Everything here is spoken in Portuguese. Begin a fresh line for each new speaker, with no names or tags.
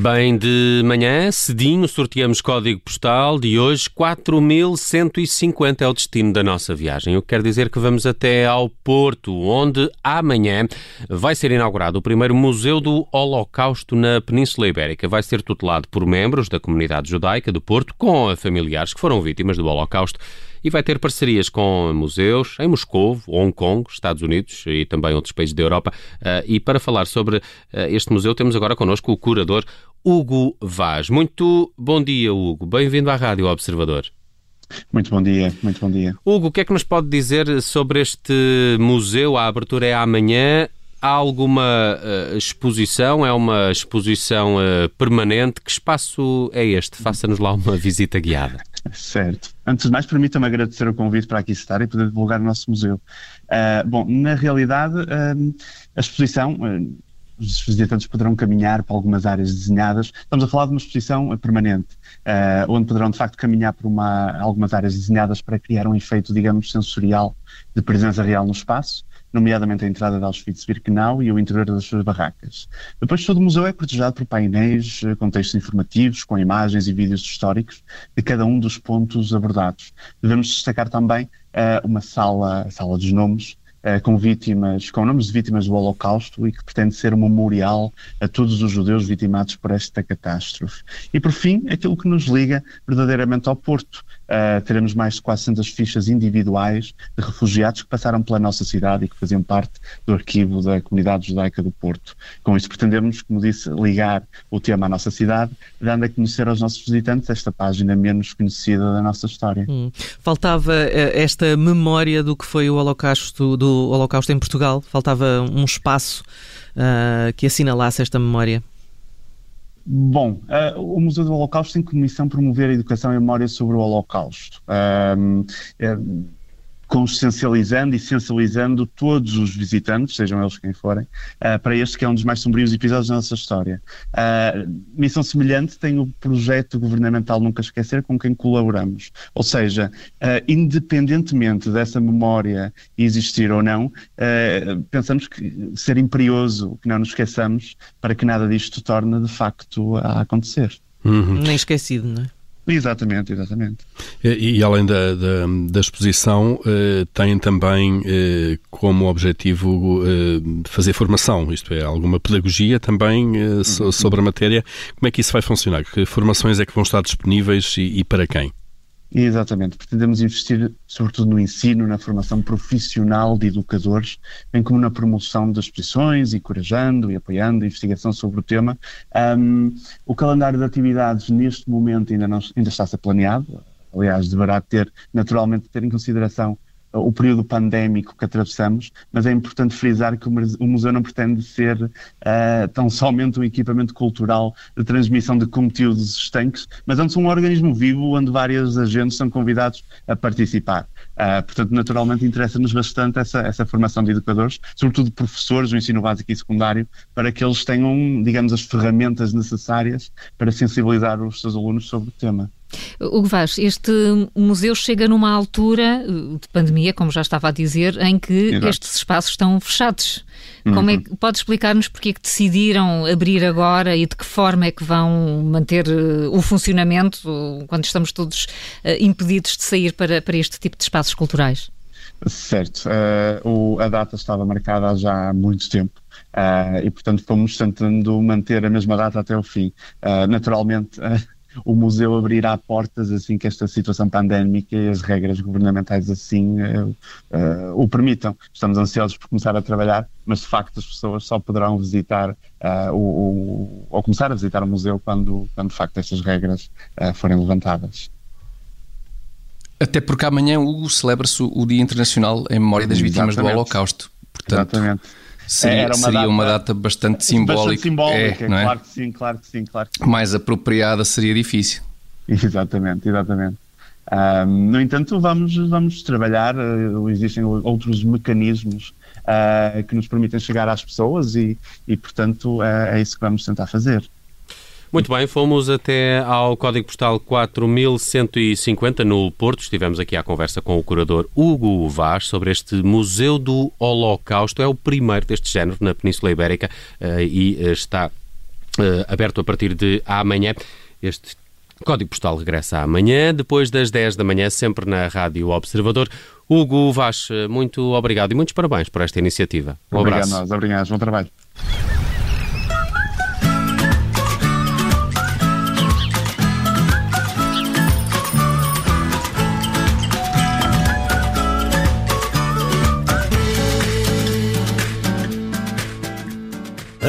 Bem, de manhã, cedinho, sorteamos código postal de hoje, 4150 é o destino da nossa viagem. O que quer dizer que vamos até ao Porto, onde amanhã vai ser inaugurado o primeiro Museu do Holocausto na Península Ibérica. Vai ser tutelado por membros da comunidade judaica do Porto, com familiares que foram vítimas do Holocausto e vai ter parcerias com museus em Moscou, Hong Kong, Estados Unidos e também outros países da Europa. Ah, e para falar sobre ah, este museu, temos agora connosco o curador Hugo Vaz. Muito bom dia, Hugo. Bem-vindo à Rádio Observador.
Muito bom dia, muito bom dia.
Hugo, o que é que nos pode dizer sobre este museu? A abertura é amanhã. Há alguma uh, exposição? É uma exposição uh, permanente? Que espaço é este? Faça-nos lá uma visita guiada.
Certo. Antes de mais, permita-me agradecer o convite para aqui estar e poder divulgar o nosso museu. Uh, bom, na realidade, a exposição os visitantes poderão caminhar para algumas áreas desenhadas. Estamos a falar de uma exposição permanente, uh, onde poderão de facto caminhar por uma, algumas áreas desenhadas para criar um efeito, digamos, sensorial de presença real no espaço nomeadamente a entrada de Auschwitz-Birkenau e o interior das suas barracas. Depois, todo o museu é cortejado por painéis eh, com textos informativos, com imagens e vídeos históricos de cada um dos pontos abordados. Devemos destacar também uh, uma sala, a sala dos nomes, eh, com vítimas, com nomes de vítimas do Holocausto e que pretende ser um memorial a todos os judeus vitimados por esta catástrofe. E por fim, aquilo que nos liga verdadeiramente ao Porto. Uh, teremos mais de 400 fichas individuais de refugiados que passaram pela nossa cidade e que faziam parte do arquivo da comunidade judaica do Porto. Com isso pretendemos, como disse, ligar o tema à nossa cidade, dando a conhecer aos nossos visitantes esta página menos conhecida da nossa história. Hum.
Faltava uh, esta memória do que foi o Holocausto do Holocausto em Portugal? Faltava um espaço uh, que assinalasse esta memória?
Bom, uh, o Museu do Holocausto tem como missão promover a educação e a memória sobre o Holocausto. Uh, consciencializando e sensibilizando todos os visitantes, sejam eles quem forem, uh, para este que é um dos mais sombrios episódios da nossa história. Uh, missão semelhante tem o projeto governamental Nunca Esquecer, com quem colaboramos. Ou seja, uh, independentemente dessa memória existir ou não, pensamos que ser imperioso que não nos esqueçamos para que nada disto torne de facto a acontecer.
Uhum. Nem esquecido, não é?
Exatamente, exatamente.
E, e além da, da, da exposição, eh, têm também eh, como objetivo eh, fazer formação, isto é, alguma pedagogia também eh, uhum. sobre a matéria. Como é que isso vai funcionar? Que formações é que vão estar disponíveis e, e para quem?
Exatamente. Pretendemos investir, sobretudo, no ensino, na formação profissional de educadores, bem como na promoção das exposições, encorajando e apoiando a investigação sobre o tema. Um, o calendário de atividades, neste momento, ainda, não, ainda está a ser planeado. Aliás, deverá ter, naturalmente, ter em consideração o período pandémico que atravessamos, mas é importante frisar que o museu não pretende ser uh, tão somente um equipamento cultural de transmissão de conteúdos estanques, mas antes um organismo vivo onde vários agentes são convidados a participar. Uh, portanto, naturalmente interessa-nos bastante essa, essa formação de educadores, sobretudo professores do ensino básico e secundário, para que eles tenham, digamos, as ferramentas necessárias para sensibilizar os seus alunos sobre o tema.
Hugo Vaz, este museu chega numa altura uh, de pandemia, como já estava a dizer, em que Exato. estes espaços estão fechados. Uhum. Como é que, pode explicar-nos porque é que decidiram abrir agora e de que forma é que vão manter uh, o funcionamento quando estamos todos uh, impedidos de sair para, para este tipo de espaços culturais?
Certo. O, a data estava marcada já há muito tempo. E, portanto, fomos tentando manter a mesma data até o fim. Naturalmente, o museu abrirá portas assim que esta situação pandémica e as regras governamentais assim uh, uh, o permitam. Estamos ansiosos por começar a trabalhar, mas de facto as pessoas só poderão visitar uh, o, o, ou começar a visitar o museu quando, quando de facto estas regras forem levantadas.
Até porque amanhã, Hugo, celebra-se o Dia Internacional em Memória das Vítimas Exatamente. do Holocausto.
Portanto, Exatamente
seria, uma, seria data, uma data bastante simbólica. Bastante
simbólica, é, não é? claro que sim, claro que sim, claro que sim.
Mais apropriada seria difícil.
Exatamente, exatamente. Um, no entanto, vamos, vamos trabalhar, uh, existem outros mecanismos uh, que nos permitem chegar às pessoas e, e portanto, uh, é isso que vamos tentar fazer.
Muito bem, fomos até ao código postal 4150 no Porto. Estivemos aqui à conversa com o curador Hugo Vaz sobre este Museu do Holocausto. É o primeiro deste género na Península Ibérica eh, e eh, está aberto a partir de amanhã. Este Código Postal regressa amanhã, depois das 10 da manhã, sempre na Rádio Observador. Hugo Vaz, muito obrigado e muitos parabéns por esta iniciativa.
Um obrigado abraço. nós, obrigado, bom trabalho.